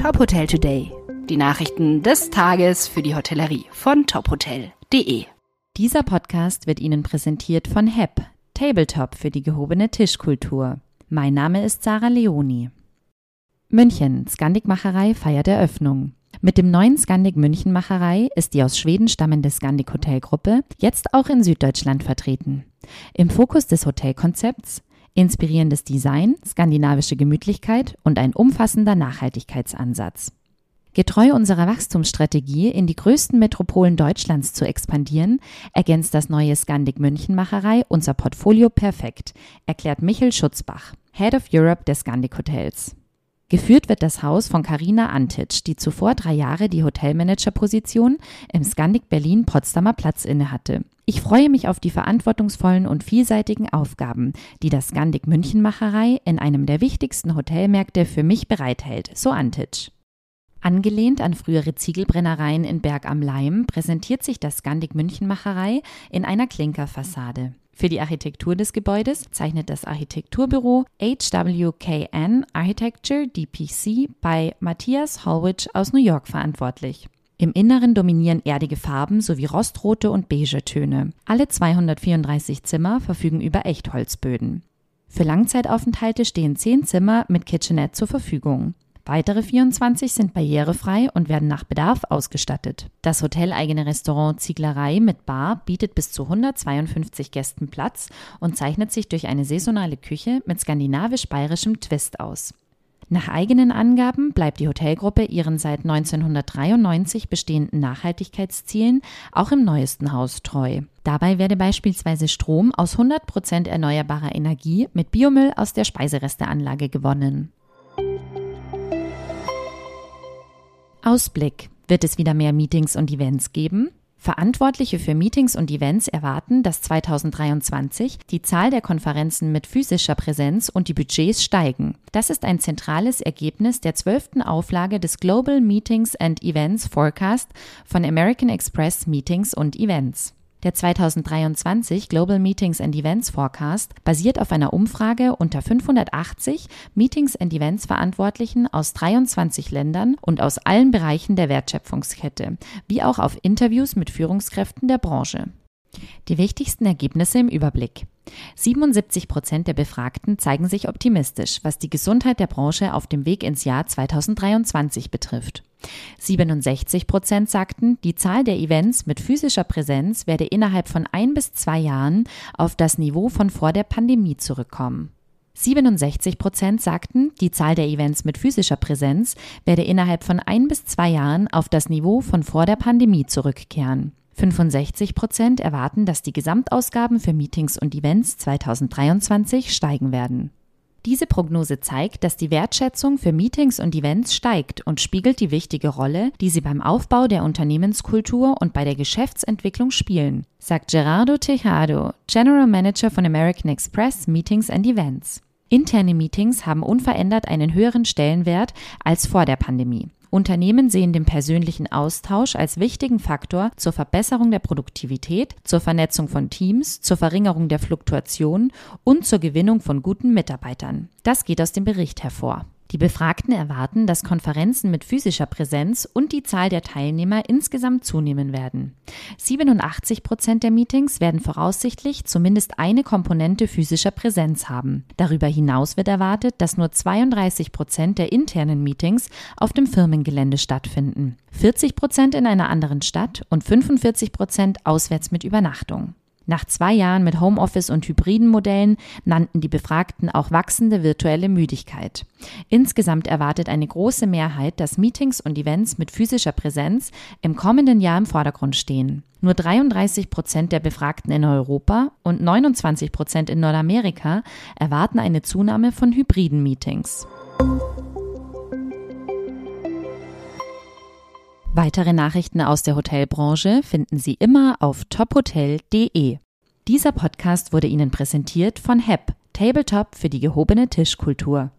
Top Hotel Today. Die Nachrichten des Tages für die Hotellerie von tophotel.de. Dieser Podcast wird Ihnen präsentiert von HEP, Tabletop für die gehobene Tischkultur. Mein Name ist Sarah Leoni. München, Skandik-Macherei feiert Eröffnung. Mit dem neuen Skandik München Macherei ist die aus Schweden stammende Skandik Hotelgruppe jetzt auch in Süddeutschland vertreten. Im Fokus des Hotelkonzepts inspirierendes Design, skandinavische Gemütlichkeit und ein umfassender Nachhaltigkeitsansatz. Getreu unserer Wachstumsstrategie, in die größten Metropolen Deutschlands zu expandieren, ergänzt das neue Skandik München Macherei unser Portfolio perfekt, erklärt Michel Schutzbach, Head of Europe der Skandik Hotels. Geführt wird das Haus von Karina Antic, die zuvor drei Jahre die Hotelmanager-Position im Skandik Berlin Potsdamer Platz innehatte. Ich freue mich auf die verantwortungsvollen und vielseitigen Aufgaben, die das Skandik Münchenmacherei in einem der wichtigsten Hotelmärkte für mich bereithält, so Antic. Angelehnt an frühere Ziegelbrennereien in Berg am Leim präsentiert sich das Skandik Münchenmacherei in einer Klinkerfassade. Für die Architektur des Gebäudes zeichnet das Architekturbüro HWKN Architecture DPC bei Matthias Holwich aus New York verantwortlich. Im Inneren dominieren erdige Farben sowie rostrote und beige Töne. Alle 234 Zimmer verfügen über Echtholzböden. Für Langzeitaufenthalte stehen 10 Zimmer mit Kitchenette zur Verfügung. Weitere 24 sind barrierefrei und werden nach Bedarf ausgestattet. Das hoteleigene Restaurant Zieglerei mit Bar bietet bis zu 152 Gästen Platz und zeichnet sich durch eine saisonale Küche mit skandinavisch-bayerischem Twist aus. Nach eigenen Angaben bleibt die Hotelgruppe ihren seit 1993 bestehenden Nachhaltigkeitszielen auch im neuesten Haus treu. Dabei werde beispielsweise Strom aus 100% erneuerbarer Energie mit Biomüll aus der Speiseresteanlage gewonnen. Ausblick. Wird es wieder mehr Meetings und Events geben? Verantwortliche für Meetings und Events erwarten, dass 2023 die Zahl der Konferenzen mit physischer Präsenz und die Budgets steigen. Das ist ein zentrales Ergebnis der zwölften Auflage des Global Meetings and Events Forecast von American Express Meetings und Events. Der 2023 Global Meetings and Events Forecast basiert auf einer Umfrage unter 580 Meetings and Events Verantwortlichen aus 23 Ländern und aus allen Bereichen der Wertschöpfungskette, wie auch auf Interviews mit Führungskräften der Branche. Die wichtigsten Ergebnisse im Überblick. 77 Prozent der Befragten zeigen sich optimistisch, was die Gesundheit der Branche auf dem Weg ins Jahr 2023 betrifft. 67 Prozent sagten, die Zahl der Events mit physischer Präsenz werde innerhalb von ein bis zwei Jahren auf das Niveau von vor der Pandemie zurückkommen. 67 Prozent sagten, die Zahl der Events mit physischer Präsenz werde innerhalb von ein bis zwei Jahren auf das Niveau von vor der Pandemie zurückkehren. 65 Prozent erwarten, dass die Gesamtausgaben für Meetings und Events 2023 steigen werden. Diese Prognose zeigt, dass die Wertschätzung für Meetings und Events steigt und spiegelt die wichtige Rolle, die sie beim Aufbau der Unternehmenskultur und bei der Geschäftsentwicklung spielen, sagt Gerardo Tejado, General Manager von American Express Meetings and Events. Interne Meetings haben unverändert einen höheren Stellenwert als vor der Pandemie. Unternehmen sehen den persönlichen Austausch als wichtigen Faktor zur Verbesserung der Produktivität, zur Vernetzung von Teams, zur Verringerung der Fluktuation und zur Gewinnung von guten Mitarbeitern. Das geht aus dem Bericht hervor. Die Befragten erwarten, dass Konferenzen mit physischer Präsenz und die Zahl der Teilnehmer insgesamt zunehmen werden. 87 Prozent der Meetings werden voraussichtlich zumindest eine Komponente physischer Präsenz haben. Darüber hinaus wird erwartet, dass nur 32 Prozent der internen Meetings auf dem Firmengelände stattfinden, 40 Prozent in einer anderen Stadt und 45 Prozent auswärts mit Übernachtung. Nach zwei Jahren mit Homeoffice und hybriden Modellen nannten die Befragten auch wachsende virtuelle Müdigkeit. Insgesamt erwartet eine große Mehrheit, dass Meetings und Events mit physischer Präsenz im kommenden Jahr im Vordergrund stehen. Nur 33 Prozent der Befragten in Europa und 29 Prozent in Nordamerika erwarten eine Zunahme von hybriden Meetings. Weitere Nachrichten aus der Hotelbranche finden Sie immer auf tophotel.de. Dieser Podcast wurde Ihnen präsentiert von HEP, Tabletop für die gehobene Tischkultur.